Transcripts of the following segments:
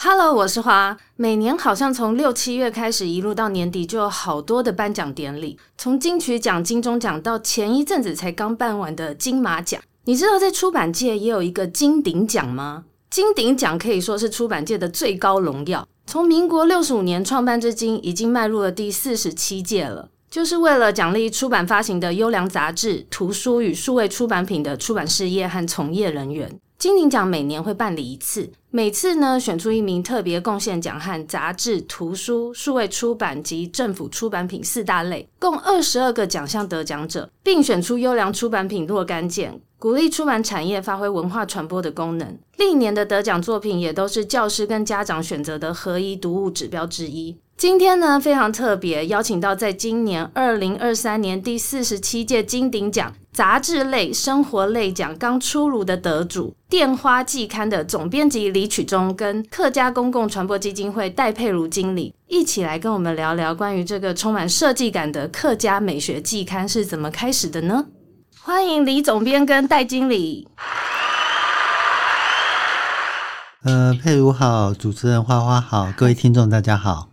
Hello，我是花。每年好像从六七月开始，一路到年底，就有好多的颁奖典礼。从金曲奖、金钟奖到前一阵子才刚办完的金马奖。你知道在出版界也有一个金鼎奖吗？金鼎奖可以说是出版界的最高荣耀。从民国六十五年创办至今，已经迈入了第四十七届了。就是为了奖励出版发行的优良杂志、图书与数位出版品的出版事业和从业人员。金鼎奖每年会办理一次，每次呢选出一名特别贡献奖和杂志、图书、数位出版及政府出版品四大类，共二十二个奖项得奖者，并选出优良出版品若干件，鼓励出版产业发挥文化传播的功能。历年的得奖作品也都是教师跟家长选择的合一读物指标之一。今天呢非常特别，邀请到在今年二零二三年第四十七届金鼎奖杂志类、生活类奖刚出炉的得主《电花季刊》的总编辑李曲中跟客家公共传播基金会戴佩如经理一起来跟我们聊聊关于这个充满设计感的客家美学季刊是怎么开始的呢？欢迎李总编跟戴经理。呃，佩如好，主持人花花好，各位听众大家好。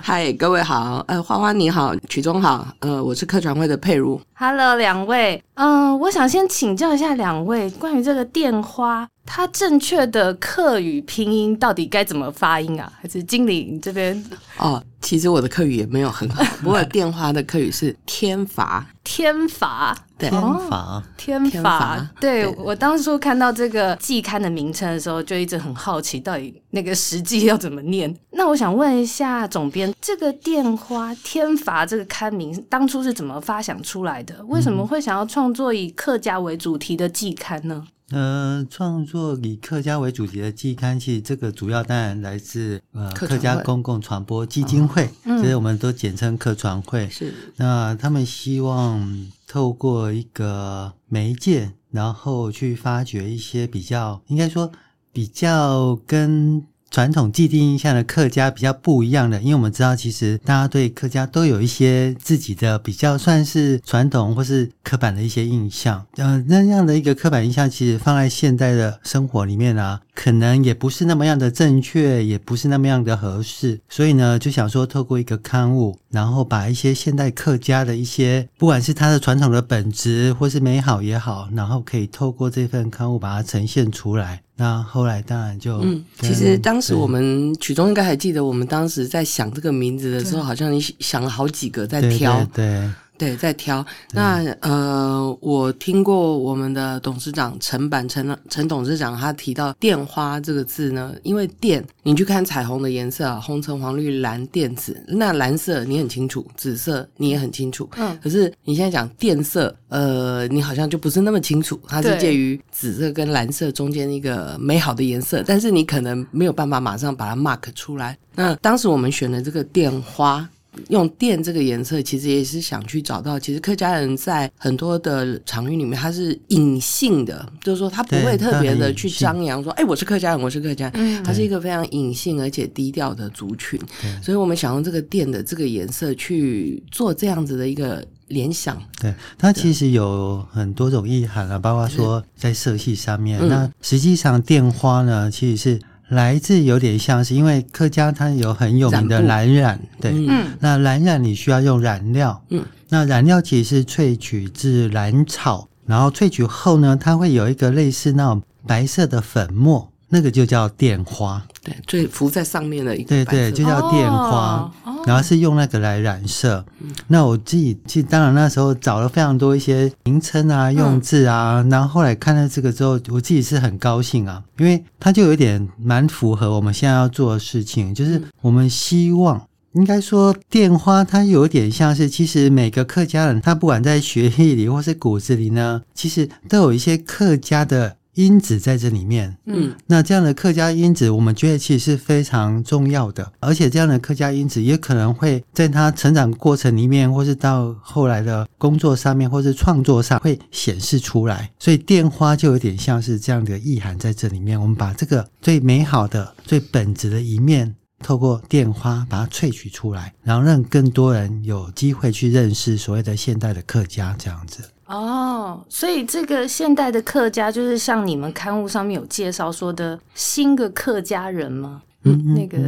嗨，各位好，呃，花花你好，曲中好，呃，我是客船会的佩如。Hello，两位，嗯、呃，我想先请教一下两位，关于这个电花，它正确的客语拼音到底该怎么发音啊？还是经理你这边？哦，其实我的客语也没有很好，不过电花的客语是天罚，天罚。天罚，天罚，对，我当初看到这个季刊的名称的时候，就一直很好奇，到底那个实际要怎么念？那我想问一下总编，这个电花天罚这个刊名当初是怎么发想出来的？为什么会想要创作以客家为主题的季刊呢？呃，创作以客家为主题的季刊，其实这个主要当然来自呃客家公共传播基金会，所、哦、以、嗯、我们都简称客传会。是，那他们希望透过一个媒介，然后去发掘一些比较，应该说比较跟。传统既定印象的客家比较不一样的，因为我们知道，其实大家对客家都有一些自己的比较算是传统或是刻板的一些印象。呃，那样的一个刻板印象，其实放在现代的生活里面啊，可能也不是那么样的正确，也不是那么样的合适。所以呢，就想说透过一个刊物，然后把一些现代客家的一些，不管是它的传统的本质或是美好也好，然后可以透过这份刊物把它呈现出来。那后来当然就嗯，其实当时我们曲中应该还记得，我们当时在想这个名字的时候，好像你想了好几个在挑，对，对，对。对，在挑。那呃，我听过我们的董事长陈板陈陈董事长他提到“电花”这个字呢，因为电，你去看彩虹的颜色啊，红橙黄绿蓝靛紫，那蓝色你很清楚，紫色你也很清楚，嗯，可是你现在讲电色，呃，你好像就不是那么清楚，它是介于紫色跟蓝色中间一个美好的颜色，但是你可能没有办法马上把它 mark 出来。那当时我们选的这个电花。用靛这个颜色，其实也是想去找到，其实客家人在很多的场域里面，他是隐性的，就是说他不会特别的去张扬说，哎，我是客家人，我是客家人，他是一个非常隐性而且低调的族群。所以我们想用这个靛的这个颜色去做这样子的一个联想。对，它其实有很多种意涵啊，包括说在色系上面。那实际上电花呢，其实是。来自有点像是，因为客家它有很有名的蓝染，对，嗯，那蓝染你需要用染料，嗯，那染料其实是萃取自蓝草，然后萃取后呢，它会有一个类似那种白色的粉末，那个就叫靛花。对，最浮在上面的一个。对对，就叫靛花，哦、然后是用那个来染色。嗯、那我自己其实当然那时候找了非常多一些名称啊、用字啊，嗯、然后后来看到这个之后，我自己是很高兴啊，因为它就有点蛮符合我们现在要做的事情，就是我们希望。应该说，靛花它有点像是，其实每个客家人，他不管在血液里或是骨子里呢，其实都有一些客家的因子在这里面。嗯，那这样的客家因子，我们觉得其实是非常重要的，而且这样的客家因子也可能会在他成长过程里面，或是到后来的工作上面，或是创作上会显示出来。所以电花就有点像是这样的意涵在这里面。我们把这个最美好的、最本质的一面。透过电花把它萃取出来，然后让更多人有机会去认识所谓的现代的客家这样子。哦，所以这个现代的客家就是像你们刊物上面有介绍说的新的客家人吗？嗯，那个，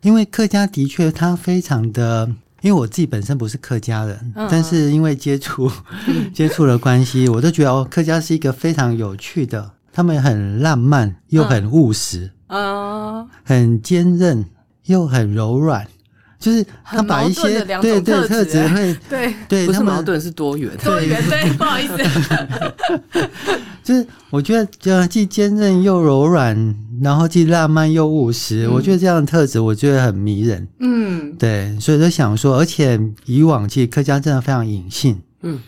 因为客家的确他非常的，因为我自己本身不是客家人，嗯、但是因为接触 接触了关系，我都觉得哦，客家是一个非常有趣的，他们很浪漫又很务实，嗯，很坚韧。又很柔软，就是他把一些对对特质会对对，不是矛盾是多元。多元 对，不好意思，就是我觉得就既坚韧又柔软，然后既浪漫又务实，我觉得这样的特质我觉得很迷人，嗯，对，所以就想说，而且以往其实客家真的非常隐性，嗯。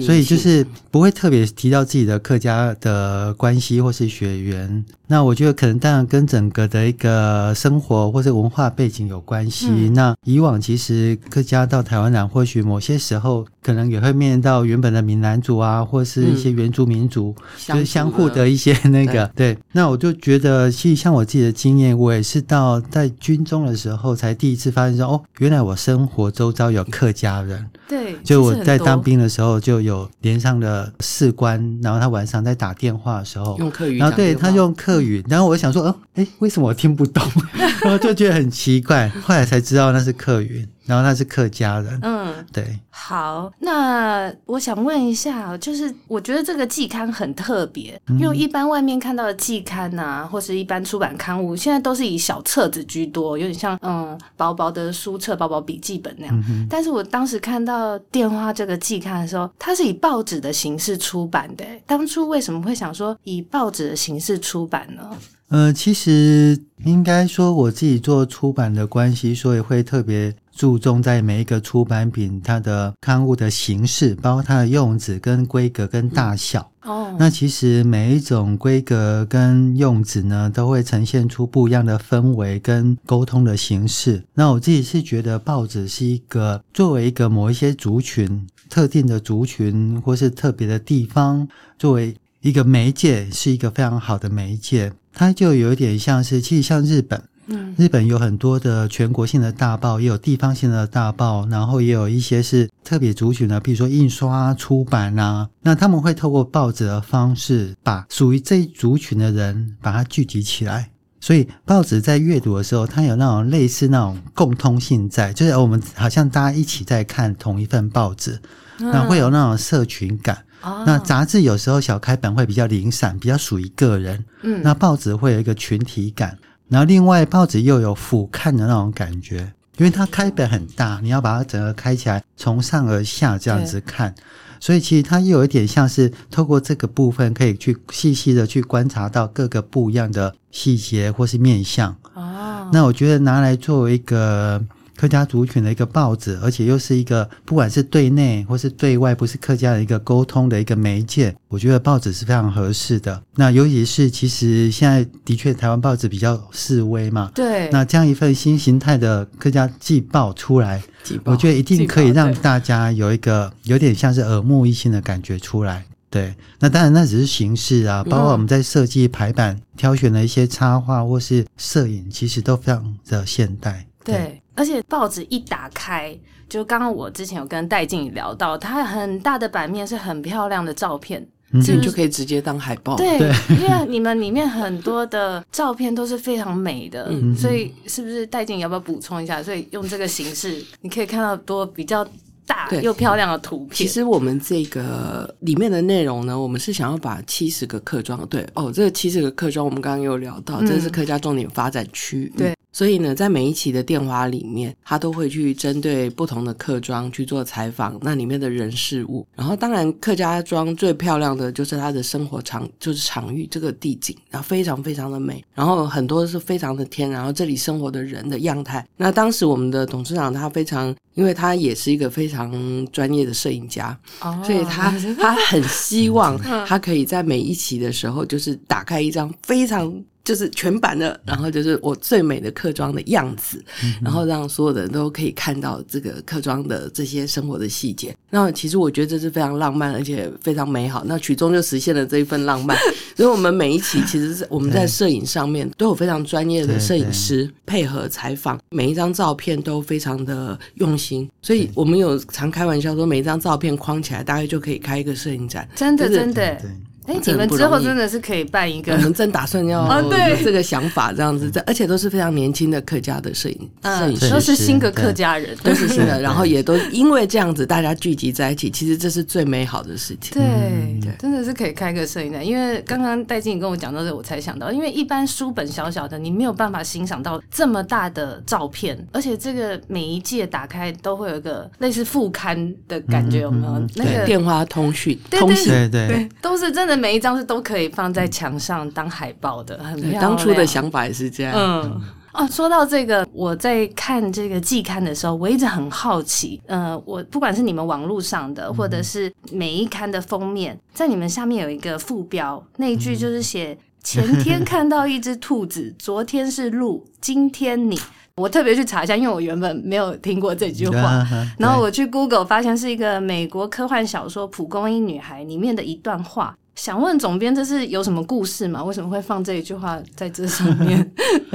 所以就是不会特别提到自己的客家的关系或是血缘。那我觉得可能当然跟整个的一个生活或者文化背景有关系。嗯、那以往其实客家到台湾来，或许某些时候可能也会面临到原本的闽南族啊，或是一些原住民族，嗯、就是相互的一些那个对，对。那我就觉得，其实像我自己的经验，我也是到在军中的时候才第一次发现说，哦，原来我生活周遭有客家人。对，就我在当兵的时候。就有连上的士官，然后他晚上在打电话的时候用客语，然后对他用客语，然后我想说，哦，哎，为什么我听不懂？然后就觉得很奇怪，后来才知道那是客语。然后他是客家人，嗯，对。好，那我想问一下，就是我觉得这个季刊很特别，嗯、因为一般外面看到的季刊啊，或是一般出版刊物，现在都是以小册子居多，有点像嗯薄薄的书册、薄薄笔记本那样。嗯、但是我当时看到电花这个季刊的时候，它是以报纸的形式出版的。当初为什么会想说以报纸的形式出版呢？呃，其实应该说我自己做出版的关系，所以会特别。注重在每一个出版品它的刊物的形式，包括它的用纸跟规格跟大小。哦，那其实每一种规格跟用纸呢，都会呈现出不一样的氛围跟沟通的形式。那我自己是觉得报纸是一个作为一个某一些族群特定的族群或是特别的地方，作为一个媒介，是一个非常好的媒介。它就有点像是，其实像日本。嗯，日本有很多的全国性的大报，也有地方性的大报，然后也有一些是特别族群的，比如说印刷出版啊。那他们会透过报纸的方式，把属于这一族群的人把它聚集起来。所以报纸在阅读的时候，它有那种类似那种共通性在，就是我们好像大家一起在看同一份报纸，那会有那种社群感。那杂志有时候小开本会比较零散，比较属于个人。嗯，那报纸会有一个群体感。然后，另外报纸又有俯瞰的那种感觉，因为它开本很大，你要把它整个开起来，从上而下这样子看，所以其实它又有一点像是透过这个部分，可以去细细的去观察到各个不一样的细节或是面相。哦，那我觉得拿来作为一个。客家族群的一个报纸，而且又是一个不管是对内或是对外，不是客家的一个沟通的一个媒介，我觉得报纸是非常合适的。那尤其是其实现在的确台湾报纸比较示威嘛，对。那这样一份新形态的客家季报出来，我觉得一定可以让大家有一个有点像是耳目一新的感觉出来。对，那当然那只是形式啊，包括我们在设计排版、嗯、挑选的一些插画或是摄影，其实都非常的现代。对。对而且报纸一打开，就刚刚我之前有跟戴静聊到，它很大的版面是很漂亮的照片，这、嗯、是就可以直接当海报。对，对因为你们里面很多的照片都是非常美的，所以是不是戴静要不要补充一下？所以用这个形式，你可以看到多比较大又漂亮的图片。其实我们这个里面的内容呢，我们是想要把七十个客庄，对哦，这个七十个客庄，我们刚刚有聊到，这是客家重点发展区。对。所以呢，在每一期的电话里面，他都会去针对不同的客庄去做采访，那里面的人事物。然后，当然客家庄最漂亮的就是它的生活场，就是场域这个地景，然后非常非常的美。然后很多是非常的天然，然后这里生活的人的样态。那当时我们的董事长他非常，因为他也是一个非常专业的摄影家，哦、所以他他很希望他可以在每一期的时候，就是打开一张非常。就是全版的，然后就是我最美的客庄的样子，嗯、然后让所有的人都可以看到这个客庄的这些生活的细节。那其实我觉得这是非常浪漫，而且非常美好。那曲中就实现了这一份浪漫。所以我们每一期其实是我们在摄影上面都有非常专业的摄影师配合采访，每一张照片都非常的用心。所以我们有常开玩笑说，每一张照片框起来，大概就可以开一个摄影展。真的，真的。哎，你们之后真的是可以办一个，我们正打算要对。这个想法，这样子，这而且都是非常年轻的客家的摄影摄影师，都是新的客家人，都是新的，然后也都因为这样子，大家聚集在一起，其实这是最美好的事情。对，真的是可以开个摄影展，因为刚刚戴经理跟我讲到这，我才想到，因为一般书本小小的，你没有办法欣赏到这么大的照片，而且这个每一届打开都会有一个类似副刊的感觉，有没有？那个电话通讯，通讯，对对，都是真的，每一张是都可以。放在墙上当海报的，很漂亮。当初的想法也是这样。嗯，哦，说到这个，我在看这个季刊的时候，我一直很好奇。呃，我不管是你们网络上的，或者是每一刊的封面，在你们下面有一个副标，那一句就是写：前天看到一只兔子，昨天是鹿，今天你。我特别去查一下，因为我原本没有听过这句话。然后我去 Google 发现是一个美国科幻小说《蒲公英女孩》里面的一段话。想问总编，这是有什么故事吗？为什么会放这一句话在这上面？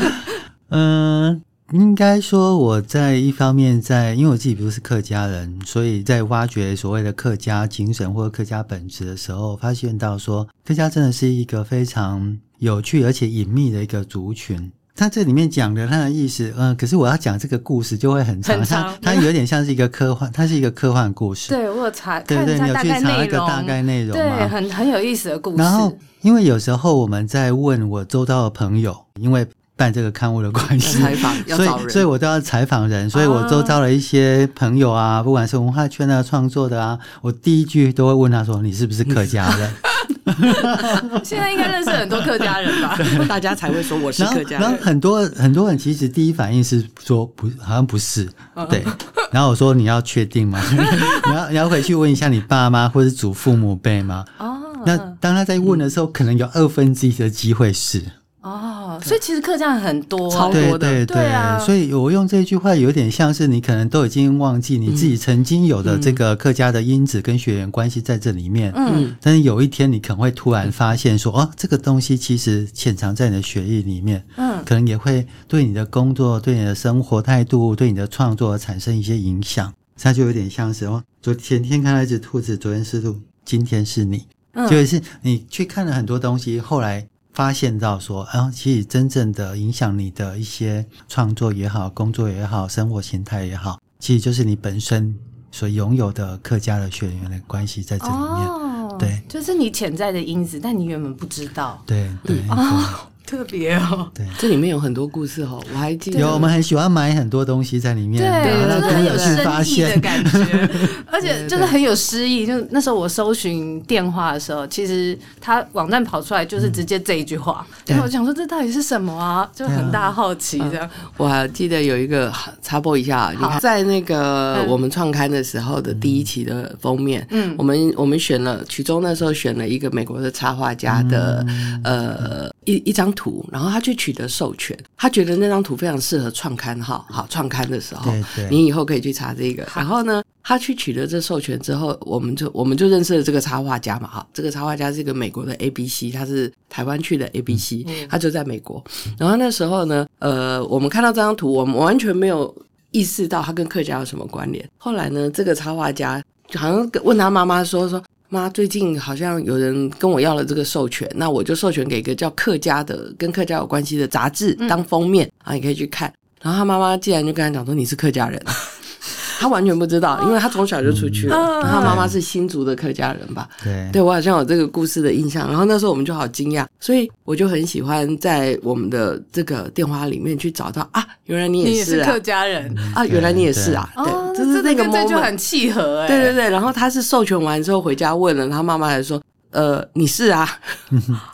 嗯，应该说我在一方面在，因为我自己不是客家人，所以在挖掘所谓的客家精神或客家本质的时候，发现到说客家真的是一个非常有趣而且隐秘的一个族群。他这里面讲的他的意思，嗯，可是我要讲这个故事就会很长，它它有点像是一个科幻，它是一个科幻故事。对，我有查，对对，你有去查那个大概内容吗？对，很很有意思的故事。然后，因为有时候我们在问我周遭的朋友，因为办这个刊物的关系，采访，所以所以我都要采访人，所以我周遭的一些朋友啊，不管是文化圈的创作的啊，我第一句都会问他说：“你是不是客家人？” 现在应该认识很多客家人吧？大家才会说我是客家人。然后很多很多人其实第一反应是说不，好像不是。对。然后我说，你要确定吗？你要你要回去问一下你爸妈或者祖父母辈吗？哦。那当他在问的时候，可能有二分之一的机会是。哦，所以其实客家人很多，超多的，对对对，对啊，所以我用这句话有点像是你可能都已经忘记你自己曾经有的这个客家的因子跟血缘关系在这里面，嗯，但是有一天你可能会突然发现说，哦，这个东西其实潜藏在你的血液里面，嗯，可能也会对你的工作、对你的生活态度、对你的创作产生一些影响。它就有点像是哦，昨前天看到一只兔子，昨天是兔，今天是你，嗯，就是你去看了很多东西，后来。发现到说，啊，其实真正的影响你的一些创作也好，工作也好，生活形态也好，其实就是你本身所拥有的客家的血缘的关系在这里面。哦，对，就是你潜在的因子，但你原本不知道。对对。特别哦，对，这里面有很多故事哦，我还记得。有，我们很喜欢买很多东西在里面，对，真的很有发现。的感觉，而且就是很有诗意。就那时候我搜寻电话的时候，其实它网站跑出来就是直接这一句话，然后我想说这到底是什么啊？就很大好奇这样。我还记得有一个插播一下，你看在那个我们创刊的时候的第一期的封面，嗯，我们我们选了曲中那时候选了一个美国的插画家的呃一一张图，然后他去取得授权，他觉得那张图非常适合创刊号，好创刊的时候，对对，你以后可以去查这个。然后呢，他去取得这授权之后，我们就我们就认识了这个插画家嘛，哈，这个插画家是一个美国的 ABC，他是台湾去的 ABC，他就在美国。然后那时候呢，呃，我们看到这张图，我们完全没有意识到他跟客家有什么关联。后来呢，这个插画家就好像问他妈妈说说。妈，最近好像有人跟我要了这个授权，那我就授权给一个叫客家的，跟客家有关系的杂志当封面、嗯、啊，你可以去看。然后他妈妈竟然就跟他讲说：“你是客家人。”他完全不知道，因为他从小就出去了。嗯、然后他妈妈是新竹的客家人吧？对，对我好像有这个故事的印象。然后那时候我们就好惊讶，所以我就很喜欢在我们的这个电话里面去找到啊，原来你也是、啊、你也是客家人啊，原来你也是啊，对，就是那个 moment 就很契合哎、欸，对对对。然后他是授权完之后回家问了，他妈妈还说，呃，你是啊。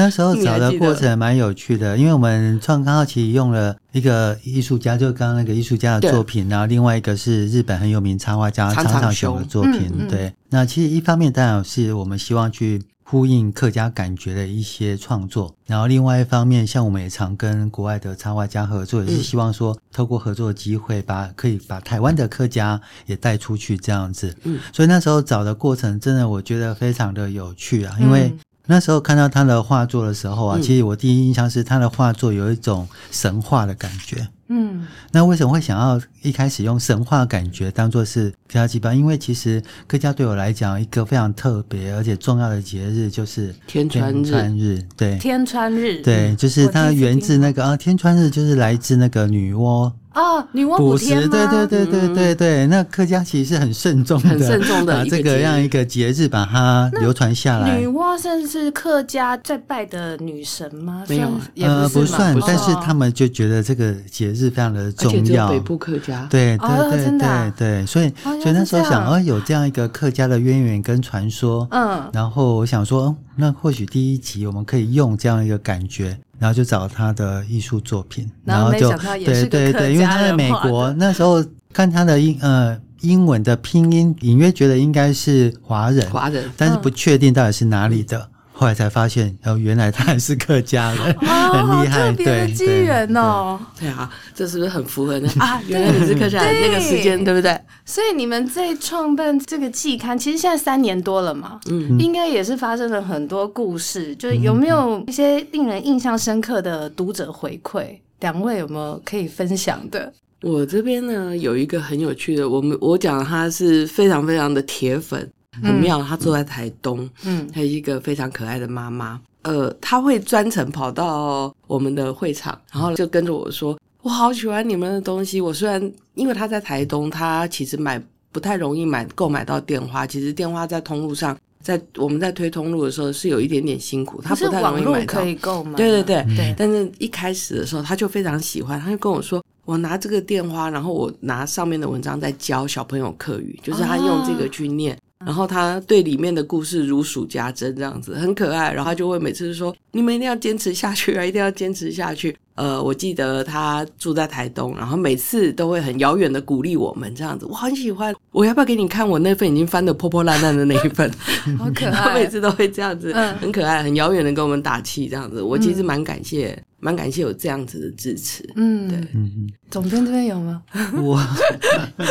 那时候找的过程蛮有趣的，因为我们创刊号其实用了一个艺术家，就刚刚那个艺术家的作品，然后另外一个是日本很有名插画家长长雄的作品。嗯嗯、对，那其实一方面当然是我们希望去呼应客家感觉的一些创作，然后另外一方面，像我们也常跟国外的插画家合作，也是希望说透过合作的机会，把可以把台湾的客家也带出去这样子。嗯，所以那时候找的过程，真的我觉得非常的有趣啊，因为。那时候看到他的画作的时候啊，嗯、其实我第一印象是他的画作有一种神话的感觉。嗯，那为什么会想要一开始用神话感觉当做是客家祭拜？因为其实客家对我来讲一个非常特别而且重要的节日就是天穿日。天穿日，对，天穿日，对，就是它源自那个啊，天穿日就是来自那个女娲。哦，女娲补天吗？对对对对对对，那客家其实是很慎重的，很慎重的，把这个样一个节日把它流传下来。女娲算是客家在拜的女神吗？没有，呃，不算，但是他们就觉得这个节日非常的重要。北部客家，对对对对对，所以所以那时候想，哦，有这样一个客家的渊源跟传说，嗯，然后我想说，那或许第一集我们可以用这样一个感觉。然后就找他的艺术作品，然后就对对对，因为他在美国那时候看他的英呃英文的拼音，隐约觉得应该是华人，华人，但是不确定到底是哪里的。嗯后来才发现，哦，原来他还是客家人，哦、很厉害，对，特别的机缘哦。对啊，这是不是很符合呢？啊，原来你是客家人，那个时间 对不对？所以你们在创办这个季刊，其实现在三年多了嘛，嗯，应该也是发生了很多故事。就是有没有一些令人印象深刻的读者回馈？两位有没有可以分享的？我这边呢，有一个很有趣的，我们我讲他是非常非常的铁粉。很妙，她住在台东，嗯，还有一个非常可爱的妈妈，呃，她会专程跑到我们的会场，然后就跟着我说：“我好喜欢你们的东西。”我虽然因为她在台东，她其实买不太容易买购买到电花，其实电花在通路上，在我们在推通路的时候是有一点点辛苦，他不太容易买到。可以购买，对对对对。但是一开始的时候，他就非常喜欢，他就跟我说：“我拿这个电话，然后我拿上面的文章在教小朋友课语，就是他用这个去念。”然后他对里面的故事如数家珍，这样子很可爱。然后他就会每次说：“你们一定要坚持下去啊，一定要坚持下去。”呃，我记得他住在台东，然后每次都会很遥远的鼓励我们这样子。我很喜欢，我要不要给你看我那份已经翻得破破烂烂的那一份？好可爱！他每次都会这样子，嗯、很可爱，很遥远的跟我们打气这样子。我其实蛮感谢。嗯蛮感谢有这样子的支持，嗯，对，嗯，总编这边有吗？我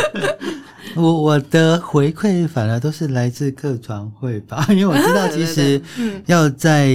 我我的回馈反而都是来自客传会吧，因为我知道 其实要在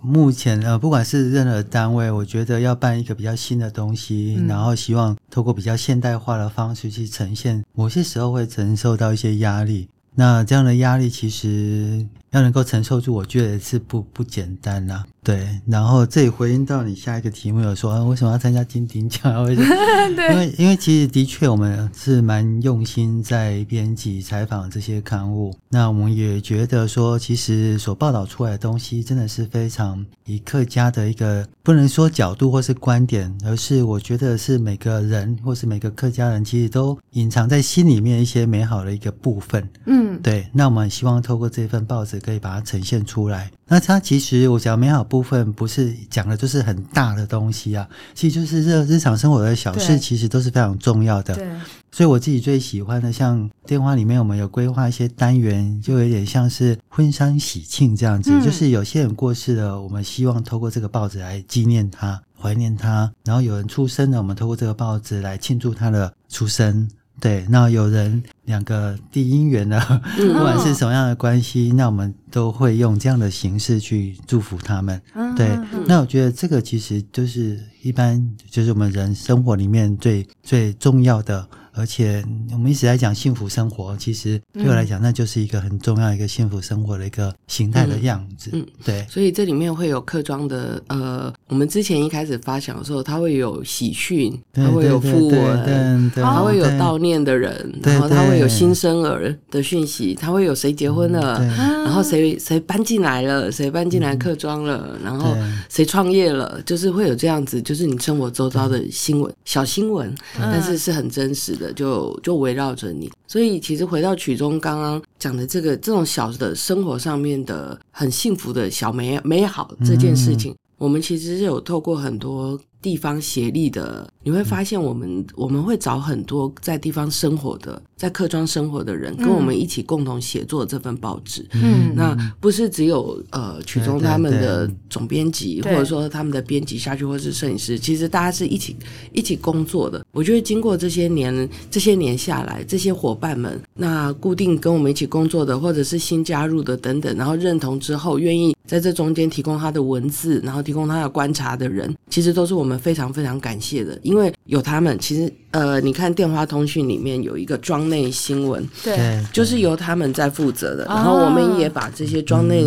目前呃，不管是任何单位，我觉得要办一个比较新的东西，嗯、然后希望透过比较现代化的方式去呈现，某些时候会承受到一些压力。那这样的压力其实要能够承受住，我觉得是不不简单呐、啊。对，然后这里回应到你下一个题目，有说、啊、为什么要参加金鼎奖？为什么？对因为因为其实的确我们是蛮用心在编辑采访这些刊物。那我们也觉得说，其实所报道出来的东西真的是非常以客家的一个不能说角度或是观点，而是我觉得是每个人或是每个客家人其实都隐藏在心里面一些美好的一个部分。嗯，对。那我们希望透过这份报纸可以把它呈现出来。那它其实我讲美好部分不是讲的就是很大的东西啊，其实就是日日常生活的小事，其实都是非常重要的。对，所以我自己最喜欢的，像电话里面我们有规划一些单元，就有点像是婚丧喜庆这样子，嗯、就是有些人过世了，我们希望透过这个报纸来纪念他、怀念他；然后有人出生了，我们透过这个报纸来庆祝他的出生。对，那有人两个地姻缘呢，不管是什么样的关系，那我们都会用这样的形式去祝福他们。对，那我觉得这个其实就是一般，就是我们人生活里面最最重要的而且我们一直在讲幸福生活，其实对我来讲，那就是一个很重要一个幸福生活的一个形态的样子。嗯，对。所以这里面会有客庄的，呃，我们之前一开始发想的时候，它会有喜讯，它会有訃闻，它会有悼念的人，然后它会有新生儿的讯息，它会有谁结婚了，然后谁谁搬进来了，谁搬进来客庄了，然后谁创业了，就是会有这样子，就是你生活周遭的新闻，小新闻，但是是很真实的，就就围绕着你。所以其实回到曲中刚刚讲的这个这种小的生活上面的很幸福的小美美好这件事情，我们其实是有透过很多。地方协力的，你会发现我们、嗯、我们会找很多在地方生活的，在客庄生活的人，跟我们一起共同写作这份报纸。嗯，那不是只有呃曲中他们的总编辑，或者说他们的编辑下去，或是摄影师，其实大家是一起一起工作的。我觉得经过这些年这些年下来，这些伙伴们，那固定跟我们一起工作的，或者是新加入的等等，然后认同之后愿意在这中间提供他的文字，然后提供他的观察的人，其实都是我们。我们非常非常感谢的，因为有他们，其实呃，你看电话通讯里面有一个庄内新闻，对，就是由他们在负责的。然后我们也把这些庄内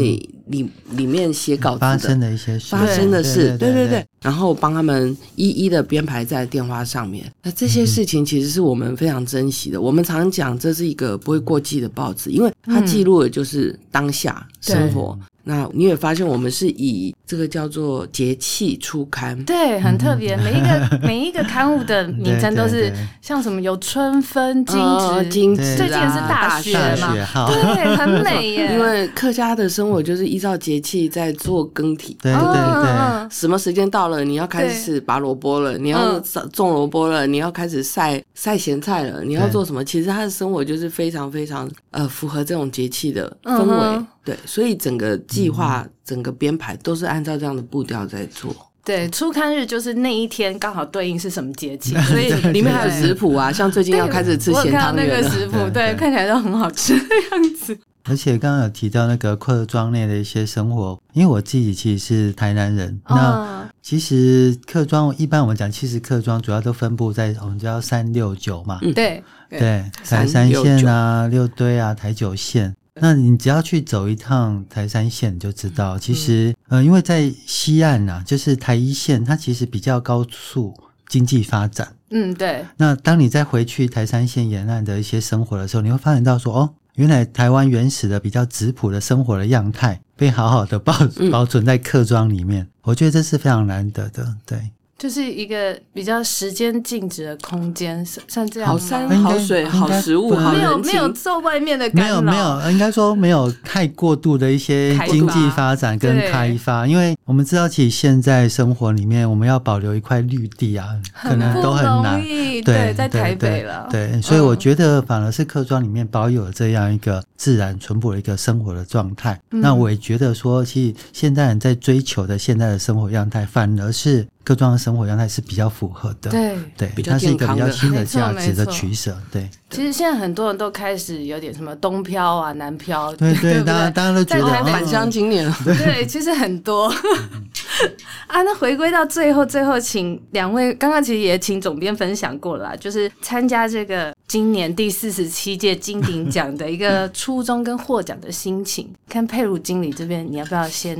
里里面写稿子的发生的一些事，发生的事，对对对，然后帮他们一一的编排在电话上面。那这些事情其实是我们非常珍惜的。我们常讲这是一个不会过季的报纸，因为它记录的就是当下生活。那你也发现，我们是以这个叫做节气出刊，对，很特别。每一个 每一个刊物的名称都是像什么有春分、惊蛰、惊蛰，最近是大雪嘛，对，很美耶。因为客家的生活就是依照节气在做更替，对对对，什么时间到了，你要开始拔萝卜了，你要种萝卜了，你要开始晒晒咸菜了，你要做什么？其实他的生活就是非常非常呃符合这种节气的氛围。对，所以整个计划、整个编排都是按照这样的步调在做。对，初刊日就是那一天刚好对应是什么节气，所以里面还有食谱啊，像最近要开始吃咸汤圆了。我看那个食谱，对，看起来都很好吃的样子。而且刚刚有提到那个客庄内的一些生活，因为我自己其实是台南人，那其实客庄一般我们讲，其实客庄主要都分布在我们叫三六九嘛，嗯，对对，台三线啊、六堆啊、台九线。那你只要去走一趟台三线，你就知道，其实，嗯、呃，因为在西岸啊，就是台一线，它其实比较高速经济发展。嗯，对。那当你再回去台三线沿岸的一些生活的时候，你会发现到说，哦，原来台湾原始的比较质朴的生活的样态，被好好的保保存在客庄里面。嗯、我觉得这是非常难得的，对。就是一个比较时间静止的空间，像这样好山好水好食物，好没有没有受外面的干扰，没有没有，应该说没有太过度的一些经济发展跟开发，因为我们知道，其实现在生活里面，我们要保留一块绿地啊，可能都很难。对，在台北了，对，所以我觉得反而是客庄里面保有这样一个自然淳朴的一个生活的状态。那我也觉得说，其实现在人在追求的现在的生活样态，反而是。客庄的生活状态是比较符合的，对对，它是一个比较新的价值的取舍，对。其实现在很多人都开始有点什么东漂啊、南漂，对对，大家大家都觉得返乡青年了，对，其实很多 啊。那回归到最后，最后请两位，刚刚其实也请总编分享过了，就是参加这个今年第四十七届金鼎 奖的一个初衷跟获奖的心情。看佩如经理这边，你要不要先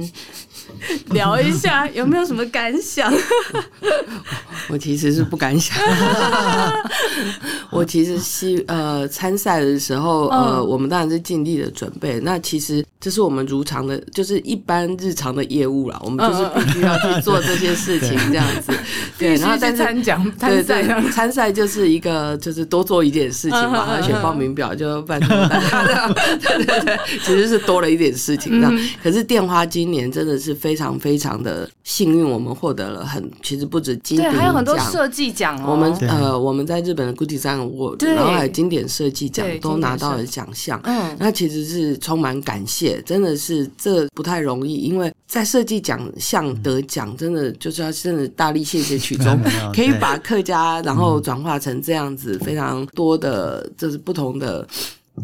聊一下，有没有什么感想？我其实是不敢想，我其实是呃参赛的时候，呃，我们当然是尽力的准备。那其实这是我们如常的，就是一般日常的业务啦。我们就是必须要去做这些事情，这样子。对，然后在参奖参赛，参赛就是一个就是多做一点事情嘛，而且报名表就办对对 对，其实是多了一点事情。这样，可是电花今年真的是非常非常的幸运，我们获得了很其实不止金鼎奖，还有很多设计奖哦。我们呃我们在日本的 GOODDESIGN 我然后还有经典设计奖都拿到了奖项。嗯，那其实是充满感谢，真的是这不太容易，因为在设计奖项得奖，真的就是要真的大力谢谢曲中，可以把客家然后转化成这样子非常多的，就是不同的。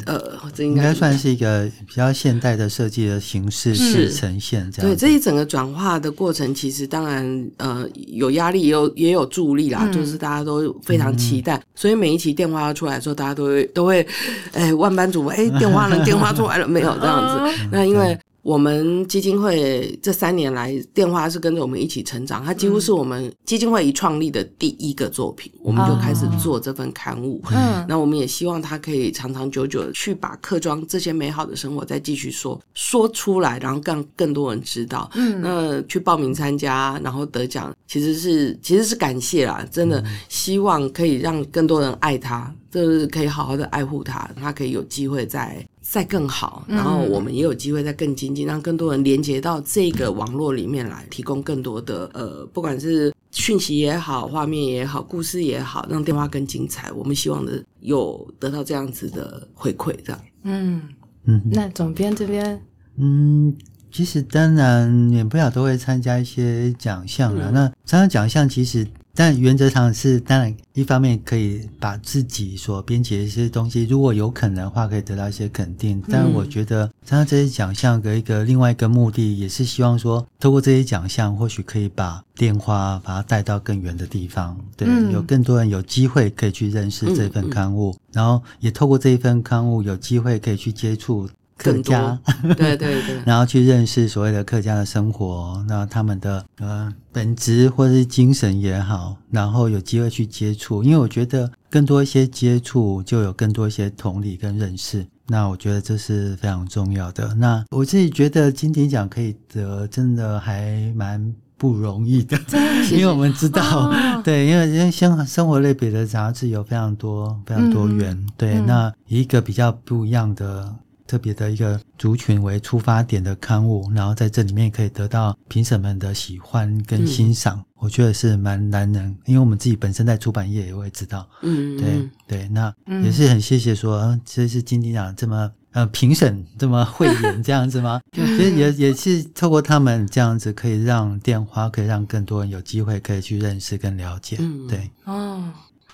呃，这应该算是一个比较现代的设计的形式是呈现这样。对，这一整个转化的过程，其实当然呃有压力，也有也有助力啦，嗯、就是大家都非常期待，嗯、所以每一期电话要出来的时候，大家都会都会哎万般瞩目，哎电话呢？电话出来了没有？这样子，那因为。我们基金会这三年来，电话是跟着我们一起成长。它几乎是我们基金会一创立的第一个作品，嗯、我们就开始做这份刊物。嗯，那我们也希望它可以长长久久的去把客庄这些美好的生活再继续说说出来，然后让更多人知道。嗯，那去报名参加，然后得奖，其实是其实是感谢啦，真的希望可以让更多人爱它，就是可以好好的爱护它，它可以有机会再。再更好，然后我们也有机会再更精进，让更多人连接到这个网络里面来，提供更多的呃，不管是讯息也好，画面也好，故事也好，让电话更精彩。我们希望的有得到这样子的回馈，这样。嗯嗯，那总编这边，嗯，其实当然免不了都会参加一些奖项了。嗯、那参加奖项其实。但原则上是，当然一方面可以把自己所编辑的一些东西，如果有可能的话，可以得到一些肯定。但我觉得，参加这些奖项的一个另外一个目的，也是希望说，透过这些奖项，或许可以把电话把它带到更远的地方。对，有更多人有机会可以去认识这份刊物，然后也透过这一份刊物，有机会可以去接触。客家，对对对，然后去认识所谓的客家的生活，那他们的呃本质或是精神也好，然后有机会去接触，因为我觉得更多一些接触，就有更多一些同理跟认识，那我觉得这是非常重要的。那我自己觉得金鼎奖可以得，真的还蛮不容易的，因为我们知道，哦、对，因为因为生生活类别的杂志有非常多非常多元，嗯、对，嗯、那一个比较不一样的。特别的一个族群为出发点的刊物，然后在这里面可以得到评审们的喜欢跟欣赏，嗯、我觉得是蛮难能。因为我们自己本身在出版业也会知道，嗯，对对，那也是很谢谢说，这是金鼎奖这么呃评审这么慧眼这样子吗？其 实也也是透过他们这样子，可以让电花可以让更多人有机会可以去认识跟了解，嗯、对，哦，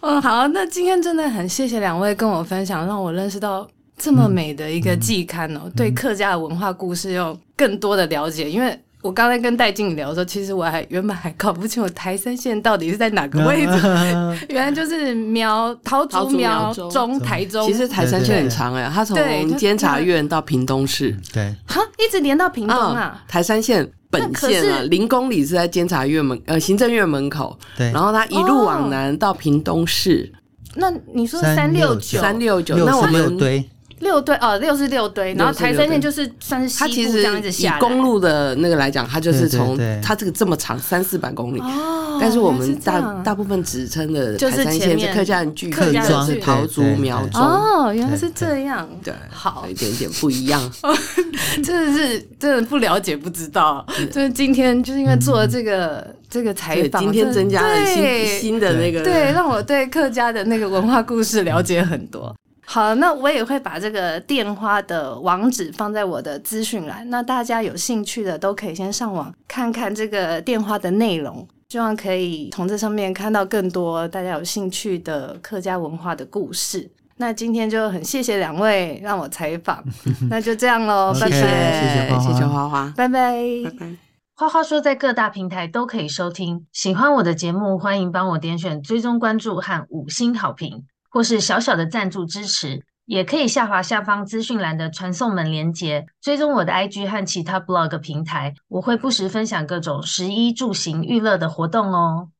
嗯，好，那今天真的很谢谢两位跟我分享，让我认识到。这么美的一个季刊哦，对客家的文化故事有更多的了解。因为我刚才跟戴静聊的时候，其实我还原本还搞不清楚台山线到底是在哪个位置，啊、原来就是苗桃竹苗中台中。其实台山线很长哎，它从监察院到屏东市，对，哈，一直连到屏东啊。嗯、台山线本线啊，零公里是在监察院门呃行政院门口，对，然后它一路往南到屏东市。哦、那你说三六九三六九，那我们对。六堆哦，六是六堆，然后台山线就是算是西部这样子下。以公路的那个来讲，它就是从它这个这么长三四百公里，但是我们大大部分指称的台三线是客家人聚客庄是桃竹苗中。哦，原来是这样，对，好，有一点点不一样。真的是真的不了解不知道，就是今天就是因为做了这个这个采访，今天增加了新新的那个，对，让我对客家的那个文化故事了解很多。好，那我也会把这个电话的网址放在我的资讯栏，那大家有兴趣的都可以先上网看看这个电话的内容，希望可以从这上面看到更多大家有兴趣的客家文化的故事。那今天就很谢谢两位让我采访，那就这样喽，拜拜，谢谢花花，拜拜，拜拜。花花说在各大平台都可以收听，喜欢我的节目，欢迎帮我点选追踪关注和五星好评。或是小小的赞助支持，也可以下滑下方资讯栏的传送门连接，追踪我的 IG 和其他 blog 平台，我会不时分享各种食衣住行娱乐的活动哦。